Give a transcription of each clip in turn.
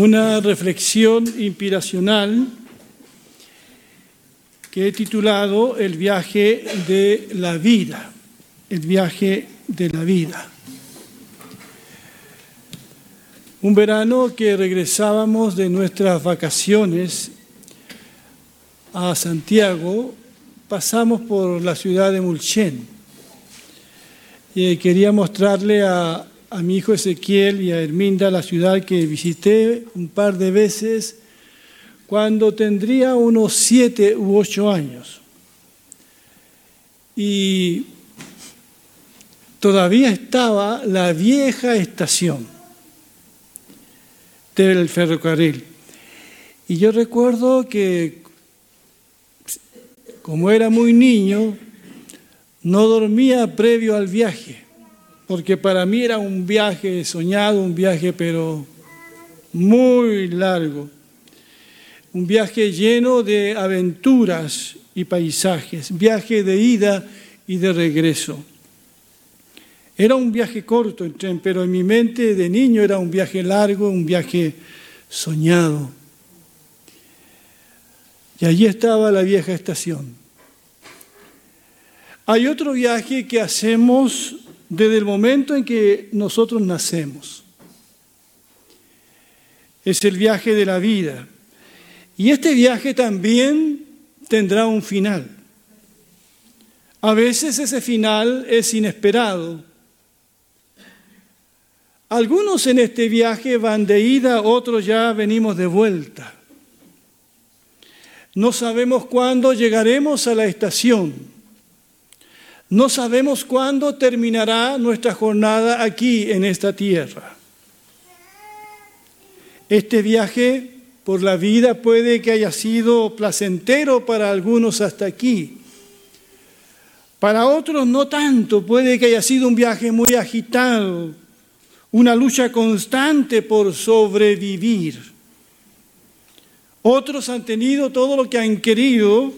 una reflexión inspiracional que he titulado El viaje de la vida, el viaje de la vida. Un verano que regresábamos de nuestras vacaciones a Santiago, pasamos por la ciudad de Mulchen. Y quería mostrarle a, a mi hijo Ezequiel y a Herminda la ciudad que visité un par de veces cuando tendría unos siete u ocho años. Y todavía estaba la vieja estación del ferrocarril. Y yo recuerdo que, como era muy niño, no dormía previo al viaje, porque para mí era un viaje soñado, un viaje pero muy largo, un viaje lleno de aventuras y paisajes, viaje de ida y de regreso. Era un viaje corto en tren, pero en mi mente de niño era un viaje largo, un viaje soñado. Y allí estaba la vieja estación. Hay otro viaje que hacemos desde el momento en que nosotros nacemos. Es el viaje de la vida. Y este viaje también tendrá un final. A veces ese final es inesperado. Algunos en este viaje van de ida, otros ya venimos de vuelta. No sabemos cuándo llegaremos a la estación. No sabemos cuándo terminará nuestra jornada aquí en esta tierra. Este viaje por la vida puede que haya sido placentero para algunos hasta aquí. Para otros no tanto, puede que haya sido un viaje muy agitado, una lucha constante por sobrevivir. Otros han tenido todo lo que han querido,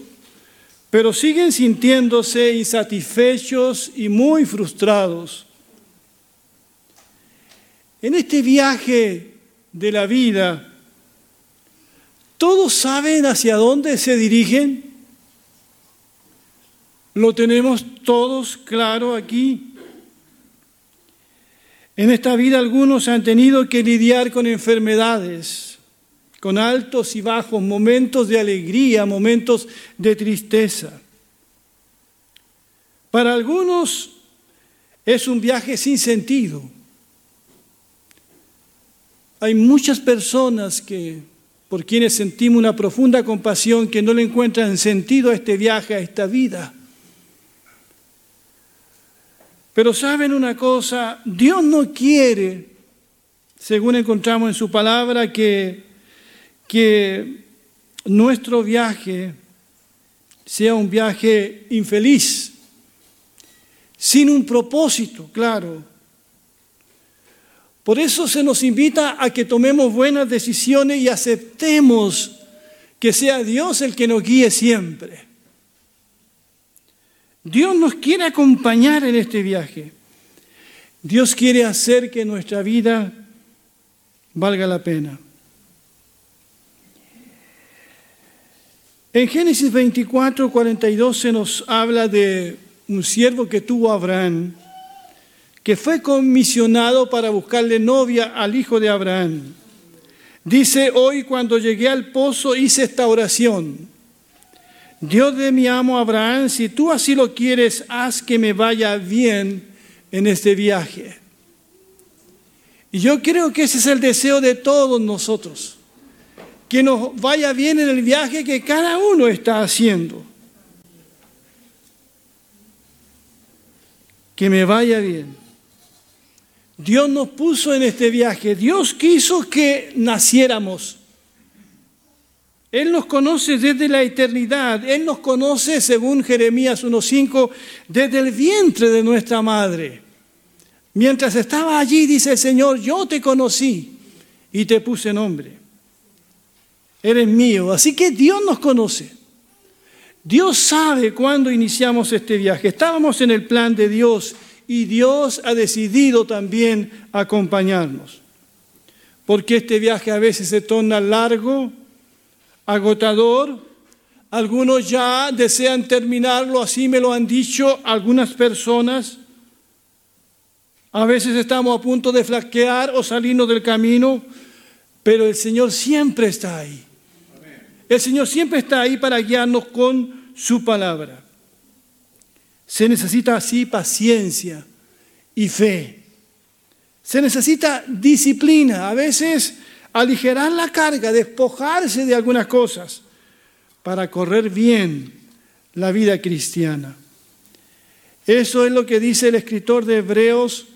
pero siguen sintiéndose insatisfechos y muy frustrados. En este viaje de la vida, ¿todos saben hacia dónde se dirigen? ¿Lo tenemos todos claro aquí? En esta vida algunos han tenido que lidiar con enfermedades, con altos y bajos, momentos de alegría, momentos de tristeza. Para algunos es un viaje sin sentido. Hay muchas personas que por quienes sentimos una profunda compasión que no le encuentran sentido a este viaje, a esta vida. Pero saben una cosa, Dios no quiere, según encontramos en su palabra, que, que nuestro viaje sea un viaje infeliz, sin un propósito, claro. Por eso se nos invita a que tomemos buenas decisiones y aceptemos que sea Dios el que nos guíe siempre. Dios nos quiere acompañar en este viaje. Dios quiere hacer que nuestra vida valga la pena. En Génesis 24, 42 se nos habla de un siervo que tuvo Abraham, que fue comisionado para buscarle novia al hijo de Abraham. Dice, hoy cuando llegué al pozo hice esta oración. Dios de mi amo Abraham, si tú así lo quieres, haz que me vaya bien en este viaje. Y yo creo que ese es el deseo de todos nosotros, que nos vaya bien en el viaje que cada uno está haciendo. Que me vaya bien. Dios nos puso en este viaje, Dios quiso que naciéramos. Él nos conoce desde la eternidad. Él nos conoce, según Jeremías 1.5, desde el vientre de nuestra madre. Mientras estaba allí, dice el Señor, yo te conocí y te puse nombre. Eres mío. Así que Dios nos conoce. Dios sabe cuándo iniciamos este viaje. Estábamos en el plan de Dios y Dios ha decidido también acompañarnos. porque este viaje a veces se torna largo, agotador. Algunos ya desean terminarlo, así me lo han dicho algunas personas. A veces estamos a punto de flaquear o salirnos del camino, pero el Señor siempre está ahí. El Señor siempre está ahí para guiarnos con su palabra. Se necesita así paciencia y fe. Se necesita disciplina, a veces aligerar la carga, despojarse de algunas cosas para correr bien la vida cristiana. Eso es lo que dice el escritor de Hebreos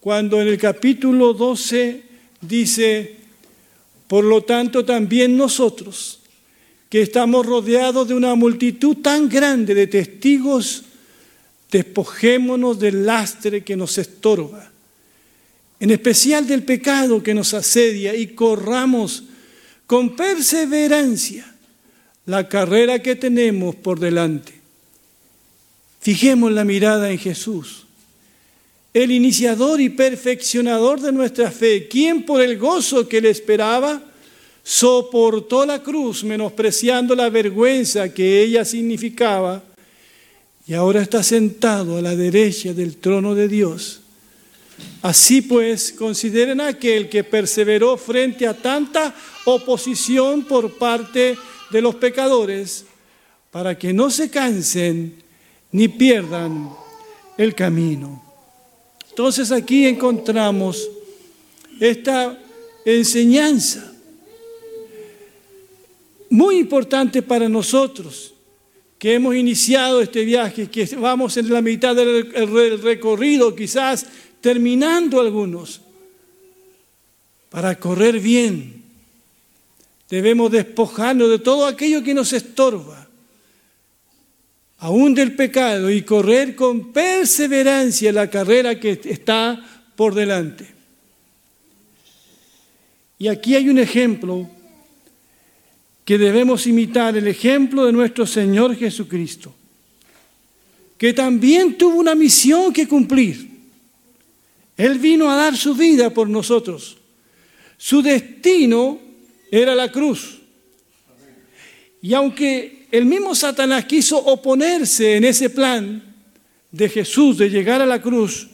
cuando en el capítulo 12 dice, por lo tanto también nosotros, que estamos rodeados de una multitud tan grande de testigos, despojémonos del lastre que nos estorba en especial del pecado que nos asedia, y corramos con perseverancia la carrera que tenemos por delante. Fijemos la mirada en Jesús, el iniciador y perfeccionador de nuestra fe, quien por el gozo que le esperaba, soportó la cruz, menospreciando la vergüenza que ella significaba, y ahora está sentado a la derecha del trono de Dios Así pues, consideren aquel que perseveró frente a tanta oposición por parte de los pecadores, para que no se cansen ni pierdan el camino. Entonces aquí encontramos esta enseñanza muy importante para nosotros que hemos iniciado este viaje, que vamos en la mitad del recorrido, quizás terminando algunos. Para correr bien, debemos despojarnos de todo aquello que nos estorba, aún del pecado, y correr con perseverancia la carrera que está por delante. Y aquí hay un ejemplo que debemos imitar, el ejemplo de nuestro Señor Jesucristo, que también tuvo una misión que cumplir. Él vino a dar su vida por nosotros. Su destino era la cruz. Y aunque el mismo Satanás quiso oponerse en ese plan de Jesús de llegar a la cruz,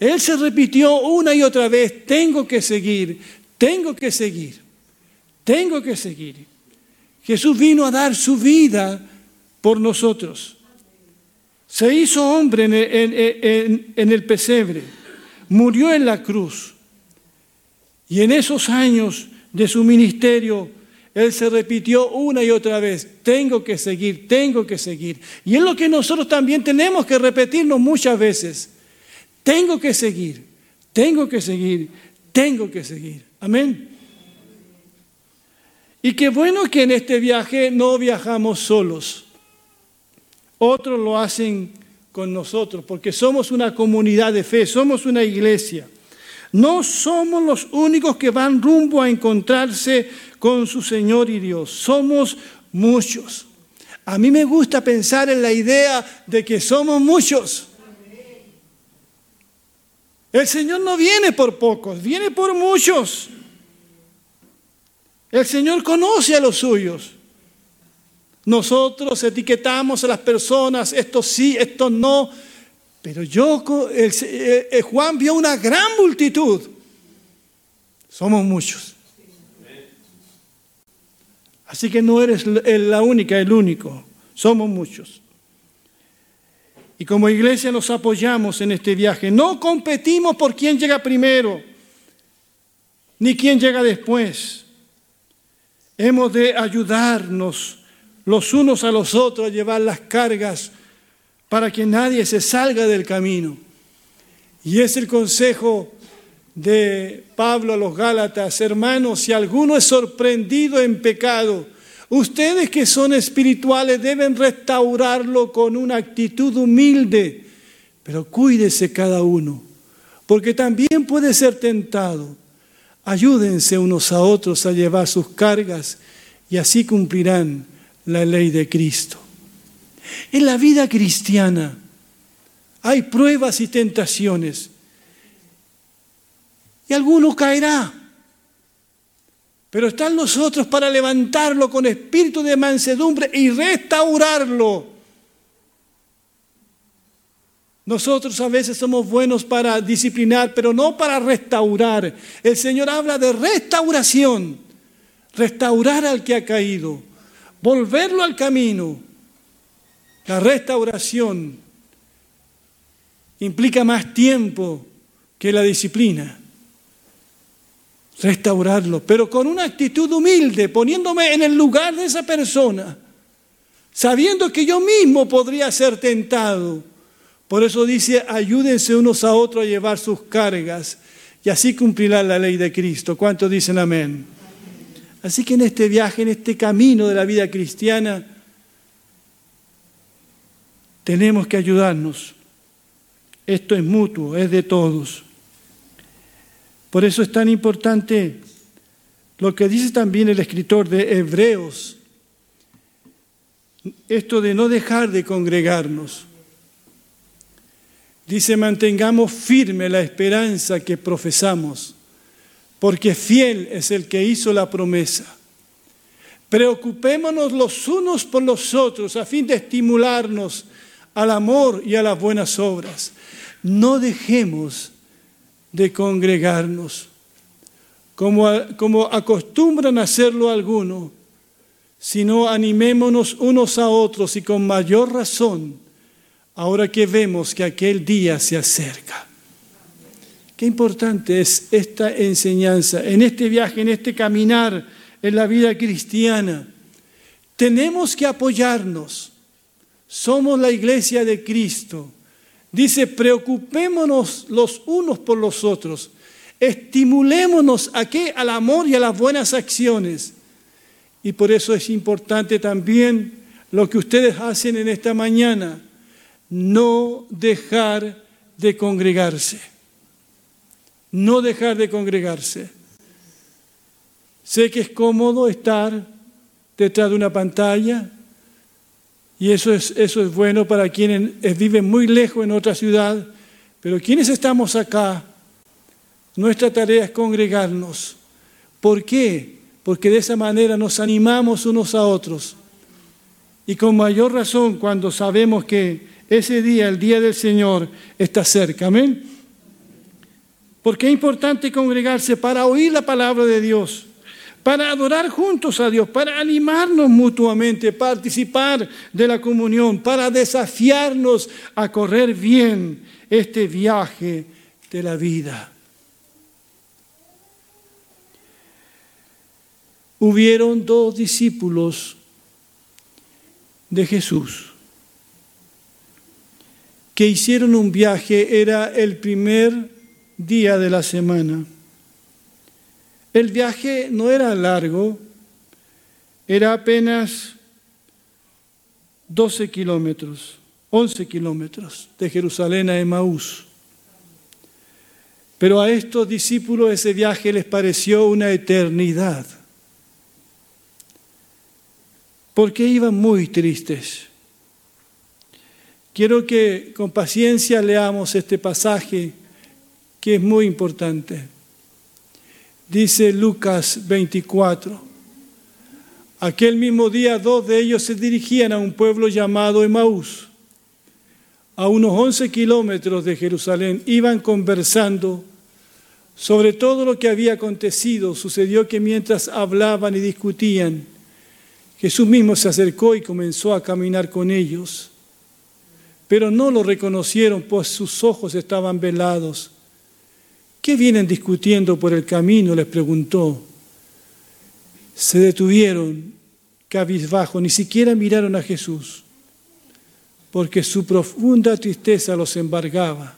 él se repitió una y otra vez, tengo que seguir, tengo que seguir, tengo que seguir. Jesús vino a dar su vida por nosotros. Se hizo hombre en, el pesebre murió en la cruz. Y en esos años de su ministerio, Él se repitió una y otra vez, tengo que seguir, tengo que seguir. Y es lo que nosotros también tenemos que repetirnos muchas veces. Tengo que seguir, tengo que seguir, tengo que seguir. Amén. Y qué bueno que en este viaje no viajamos solos. Otros lo hacen con nosotros, porque somos una comunidad de fe, somos una iglesia. No somos los únicos que van rumbo a encontrarse con su Señor y Dios, somos muchos. A mí me gusta pensar en la idea de que somos muchos. El Señor no viene por pocos, viene por muchos. El Señor conoce a los suyos. Nosotros etiquetamos a las personas, esto sí, esto no, pero yo, eh, eh, Juan vio una gran multitud. Somos muchos. Así que no eres la única, el único. Somos muchos. Y como iglesia nos apoyamos en este viaje. No competimos por quién llega primero, ni quién llega después. Hemos de ayudarnos los unos a los otros a llevar las cargas para que nadie se salga del camino. Y es el consejo de Pablo a los Gálatas, hermanos, si alguno es sorprendido en pecado, ustedes que son espirituales deben restaurarlo con una actitud humilde, pero cuídese cada uno, porque también puede ser tentado. Ayúdense unos a otros a llevar sus cargas y así cumplirán la ley de Cristo. En la vida cristiana hay pruebas y tentaciones. Y alguno caerá. Pero está en nosotros para levantarlo con espíritu de mansedumbre y restaurarlo. Nosotros a veces somos buenos para disciplinar, pero no para restaurar. El Señor habla de restauración, restaurar al que ha caído, volverlo al camino. La restauración implica más tiempo que la disciplina restaurarlo, pero con una actitud humilde, poniéndome en el lugar de esa persona, sabiendo que yo mismo podría ser tentado. Por eso dice, ayúdense unos a otros a llevar sus cargas y así cumplirá la ley de Cristo. ¿Cuántos dicen amén? Así que en este viaje, en este camino de la vida cristiana, tenemos que ayudarnos. Esto es mutuo, es de todos. Por eso es tan importante lo que dice también el escritor de Hebreos, esto de no dejar de congregarnos. Dice, mantengamos firme la esperanza que profesamos, porque fiel es el que hizo la promesa. Preocupémonos los unos por los otros a fin de estimularnos al amor y a las buenas obras. No dejemos de congregarnos, como, como acostumbran hacerlo algunos, sino animémonos unos a otros y con mayor razón, ahora que vemos que aquel día se acerca. Qué importante es esta enseñanza, en este viaje, en este caminar en la vida cristiana. Tenemos que apoyarnos. Somos la iglesia de Cristo. Dice, preocupémonos los unos por los otros. Estimulémonos a qué? Al amor y a las buenas acciones. Y por eso es importante también lo que ustedes hacen en esta mañana, no dejar de congregarse. No dejar de congregarse. Sé que es cómodo estar detrás de una pantalla, y eso es, eso es bueno para quienes viven muy lejos en otra ciudad. Pero quienes estamos acá, nuestra tarea es congregarnos. ¿Por qué? Porque de esa manera nos animamos unos a otros. Y con mayor razón cuando sabemos que ese día, el día del Señor, está cerca. Amén. Porque es importante congregarse para oír la palabra de Dios para adorar juntos a Dios, para animarnos mutuamente, participar de la comunión, para desafiarnos a correr bien este viaje de la vida. Hubieron dos discípulos de Jesús que hicieron un viaje, era el primer día de la semana. El viaje no era largo, era apenas 12 kilómetros, 11 kilómetros de Jerusalén a Emaús. Pero a estos discípulos ese viaje les pareció una eternidad, porque iban muy tristes. Quiero que con paciencia leamos este pasaje que es muy importante. Dice Lucas 24. Aquel mismo día dos de ellos se dirigían a un pueblo llamado Emaús, a unos 11 kilómetros de Jerusalén. Iban conversando sobre todo lo que había acontecido. Sucedió que mientras hablaban y discutían, Jesús mismo se acercó y comenzó a caminar con ellos. Pero no lo reconocieron, pues sus ojos estaban velados. ¿Qué vienen discutiendo por el camino? les preguntó. Se detuvieron cabizbajo, ni siquiera miraron a Jesús, porque su profunda tristeza los embargaba.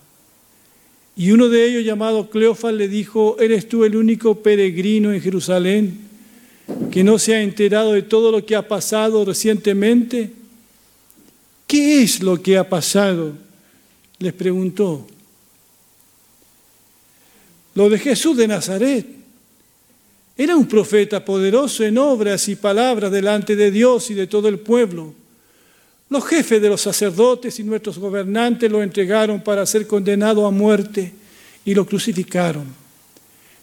Y uno de ellos, llamado Cleofas, le dijo, ¿eres tú el único peregrino en Jerusalén que no se ha enterado de todo lo que ha pasado recientemente? ¿Qué es lo que ha pasado? Les preguntó. Lo de Jesús de Nazaret. Era un profeta poderoso en obras y palabras delante de Dios y de todo el pueblo. Los jefes de los sacerdotes y nuestros gobernantes lo entregaron para ser condenado a muerte y lo crucificaron.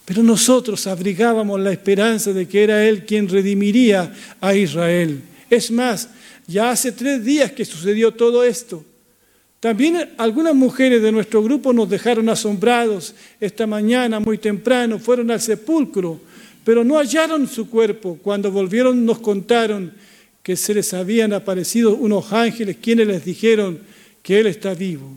Pero nosotros abrigábamos la esperanza de que era Él quien redimiría a Israel. Es más, ya hace tres días que sucedió todo esto. También algunas mujeres de nuestro grupo nos dejaron asombrados esta mañana muy temprano, fueron al sepulcro, pero no hallaron su cuerpo. Cuando volvieron nos contaron que se les habían aparecido unos ángeles quienes les dijeron que Él está vivo.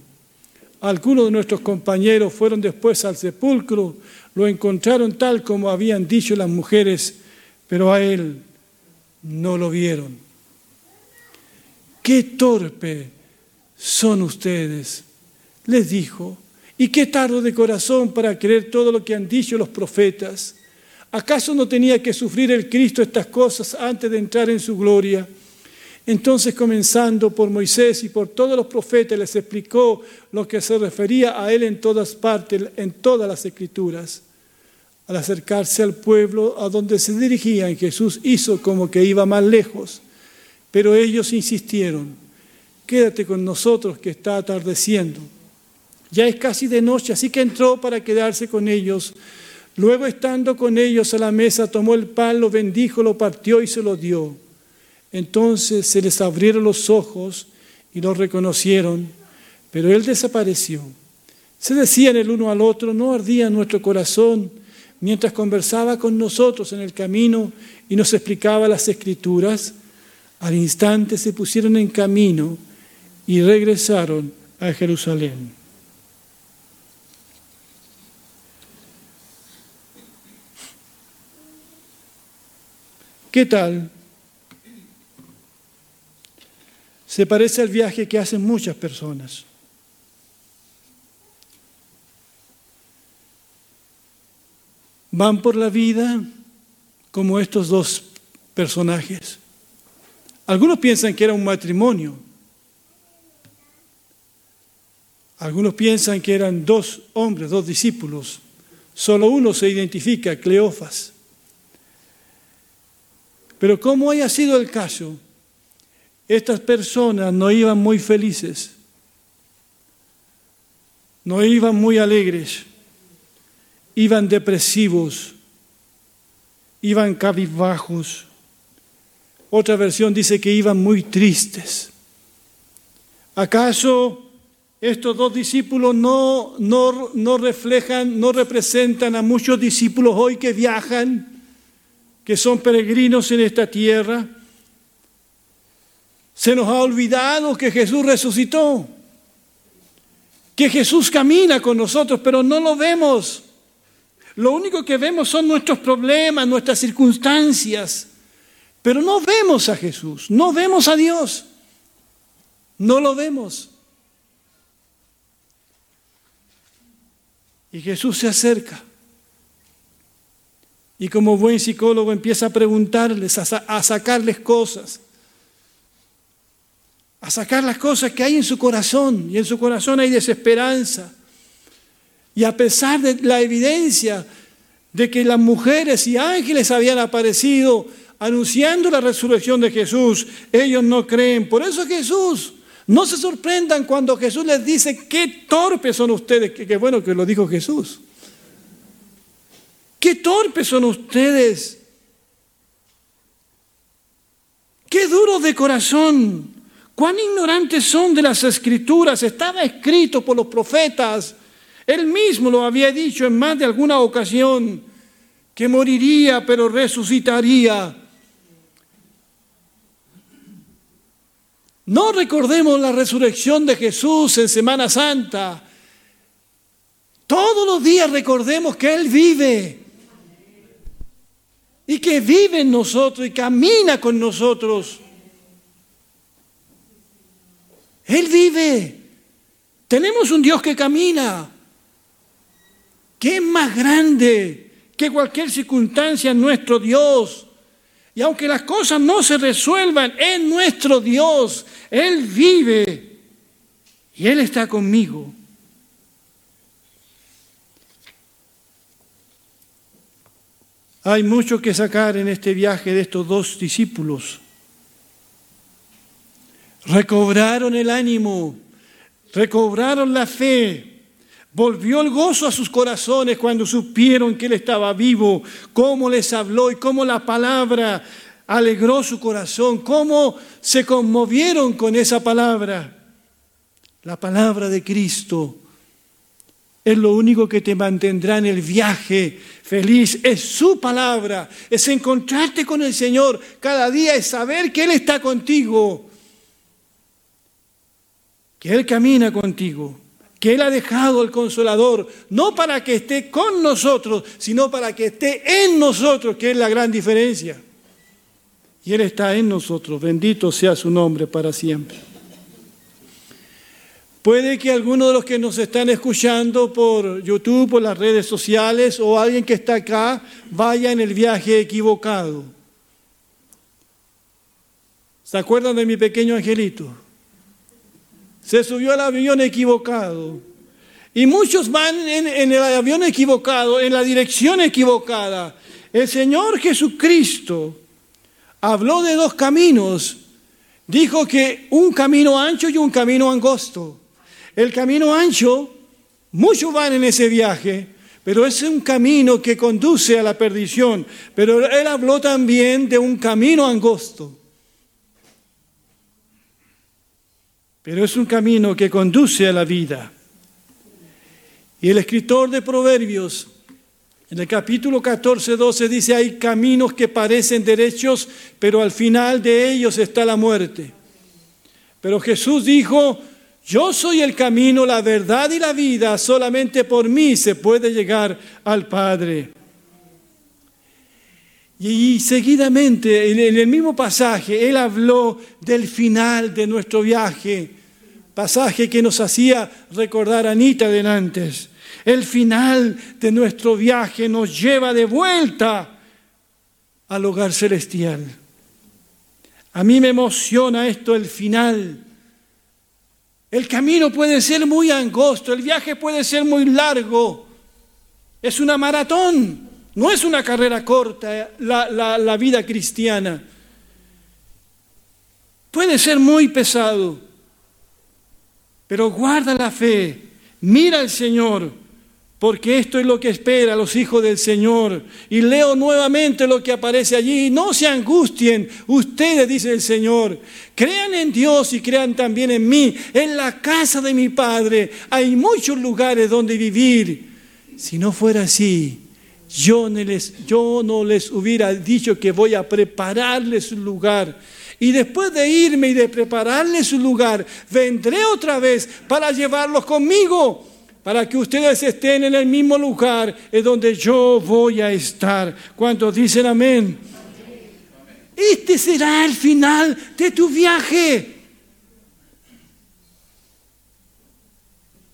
Algunos de nuestros compañeros fueron después al sepulcro, lo encontraron tal como habían dicho las mujeres, pero a Él no lo vieron. Qué torpe son ustedes, les dijo, y qué tardo de corazón para creer todo lo que han dicho los profetas. ¿Acaso no tenía que sufrir el Cristo estas cosas antes de entrar en su gloria? Entonces, comenzando por Moisés y por todos los profetas, les explicó lo que se refería a él en todas partes, en todas las escrituras. Al acercarse al pueblo a donde se dirigían, Jesús hizo como que iba más lejos, pero ellos insistieron, quédate con nosotros que está atardeciendo. Ya es casi de noche, así que entró para quedarse con ellos. Luego, estando con ellos a la mesa, tomó el pan, lo bendijo, lo partió y se lo dio. Entonces se les abrieron los ojos y lo reconocieron, pero él desapareció. Se decían el uno al otro, no ardía nuestro corazón mientras conversaba con nosotros en el camino y nos explicaba las escrituras. Al instante se pusieron en camino y regresaron a Jerusalén. ¿Qué tal? se parece al viaje que hacen muchas personas. Van por la vida como estos dos personajes. Algunos piensan que era un matrimonio. Algunos piensan que eran dos hombres, dos discípulos. Solo uno se identifica, Cleofas. Pero como haya sido el caso, estas personas no iban muy felices, no iban muy alegres, iban depresivos, iban cabizbajos. Otra versión dice que iban muy tristes. ¿Acaso estos dos discípulos no, no, no reflejan, no representan a muchos discípulos hoy que viajan, que son peregrinos en esta tierra? Se nos ha olvidado que Jesús resucitó, que Jesús camina con nosotros, pero no lo vemos. Lo único que vemos son nuestros problemas, nuestras circunstancias, pero no vemos a Jesús, no vemos a Dios, no lo vemos. Y Jesús se acerca. Y como buen psicólogo empieza a preguntarles, a, sacarles cosas a sacar las cosas que hay en su corazón, y en su corazón hay desesperanza. Y a pesar de la evidencia de que las mujeres y ángeles habían aparecido anunciando la resurrección de Jesús, ellos no creen. Por eso Jesús, no se sorprendan cuando Jesús les dice, qué torpes son ustedes, qué bueno que lo dijo Jesús. Qué torpes son ustedes. Qué duros de corazón. Cuán ignorantes son de las escrituras. Estaba escrito por los profetas. Él mismo lo había dicho en más de alguna ocasión, que moriría pero resucitaría. No recordemos la resurrección de Jesús en Semana Santa. Todos los días recordemos que Él vive y que vive en nosotros y camina con nosotros. Él vive. Tenemos un Dios que camina, que es más grande que cualquier circunstancia nuestro Dios. Y aunque las cosas no se resuelvan, en nuestro Dios. Él vive y Él está conmigo. Hay mucho que sacar en este viaje de estos dos discípulos recobraron el ánimo, recobraron la fe, Volvió el gozo a sus corazones cuando supieron que Él estaba vivo, cómo les habló y cómo la palabra alegró su corazón, cómo se conmovieron con esa palabra. La palabra de Cristo es lo único que te mantendrá en el viaje feliz. Es su palabra, es encontrarte con el Señor cada día, es saber que Él está contigo, que Él camina contigo que Él ha dejado el consolador, no para que esté con nosotros, sino para que esté en nosotros, que es la gran diferencia. Y Él está en nosotros, bendito sea su nombre para siempre. Puede que algunos de los que nos están escuchando por YouTube, por las redes sociales, o alguien que está acá, vaya en el viaje equivocado. ¿Se acuerdan de mi pequeño angelito? Se subió al avión equivocado. Y muchos van en, el avión equivocado, en la dirección equivocada. El Señor Jesucristo habló de dos caminos. Dijo que un camino ancho y un camino angosto. El camino ancho, muchos van en ese viaje, pero es un camino que conduce a la perdición. Pero él habló también de un camino angosto. Pero es un camino que conduce a la vida. Y el escritor de Proverbios, en el capítulo 14, 12, dice, hay caminos que parecen derechos, pero al final de ellos está la muerte. Pero Jesús dijo, yo soy el camino, la verdad y la vida, solamente por mí se puede llegar al Padre. Y seguidamente, en el mismo pasaje, él habló del final de nuestro viaje, pasaje que nos hacía recordar a Anita de antes. El final de nuestro viaje nos lleva de vuelta al hogar celestial. A mí me emociona esto, el final. El camino puede ser muy angosto, el viaje puede ser muy largo. Es una maratón. No es una carrera corta la, vida cristiana. Puede ser muy pesado, pero guarda la fe, mira al Señor, porque esto es lo que espera a los hijos del Señor. Y leo nuevamente lo que aparece allí. No se angustien, ustedes, dice el Señor. Crean en Dios y crean también en mí. En la casa de mi Padre hay muchos lugares donde vivir. Si no fuera así, yo no, les, hubiera dicho que voy a prepararles un lugar. Y después de irme y de prepararles un lugar, vendré otra vez para llevarlos conmigo, para que ustedes estén en el mismo lugar en donde yo voy a estar. ¿Cuántos dicen amén? Este será el final de tu viaje.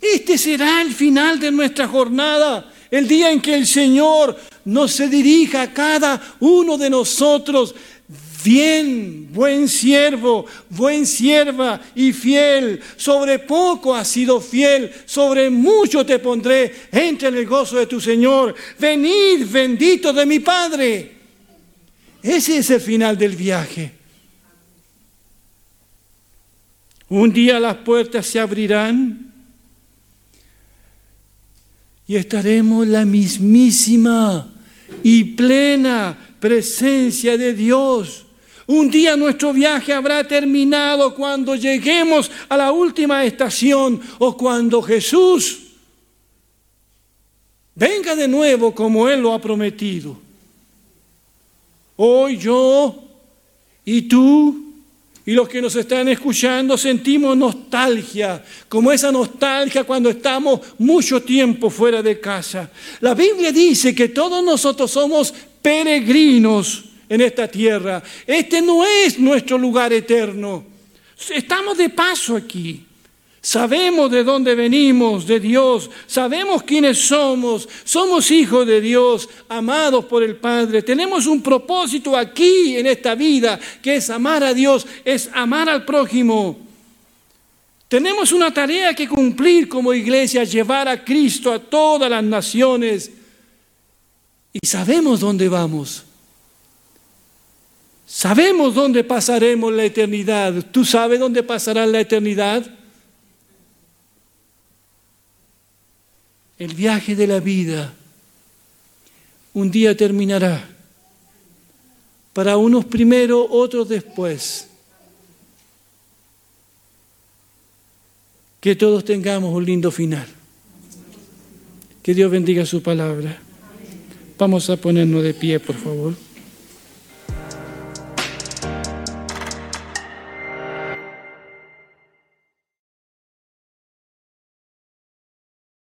Este será el final de nuestra jornada. El día en que el Señor nos se dirija a cada uno de nosotros, bien, buen siervo, buen sierva y fiel, sobre poco has sido fiel, sobre mucho te pondré, entre en el gozo de tu Señor, venid bendito de mi Padre. Ese es el final del viaje. Un día las puertas se abrirán y estaremos la mismísima y plena presencia de Dios. Un día nuestro viaje habrá terminado cuando lleguemos a la última estación o cuando Jesús venga de nuevo como Él lo ha prometido. Hoy yo y tú y los que nos están escuchando sentimos nostalgia, como esa nostalgia cuando estamos mucho tiempo fuera de casa. La Biblia dice que todos nosotros somos peregrinos en esta tierra. Este no es nuestro lugar eterno. Estamos de paso aquí. Sabemos de dónde venimos, de Dios, sabemos quiénes somos, somos hijos de Dios, amados por el Padre. Tenemos un propósito aquí en esta vida, que es amar a Dios, es amar al prójimo. Tenemos una tarea que cumplir como iglesia, llevar a Cristo a todas las naciones. Y sabemos dónde vamos. Sabemos dónde pasaremos la eternidad. ¿Tú sabes dónde pasará la eternidad? El viaje de la vida un día terminará. Para unos primero, otros después. Que todos tengamos un lindo final. Que Dios bendiga su palabra. Vamos a ponernos de pie, por favor.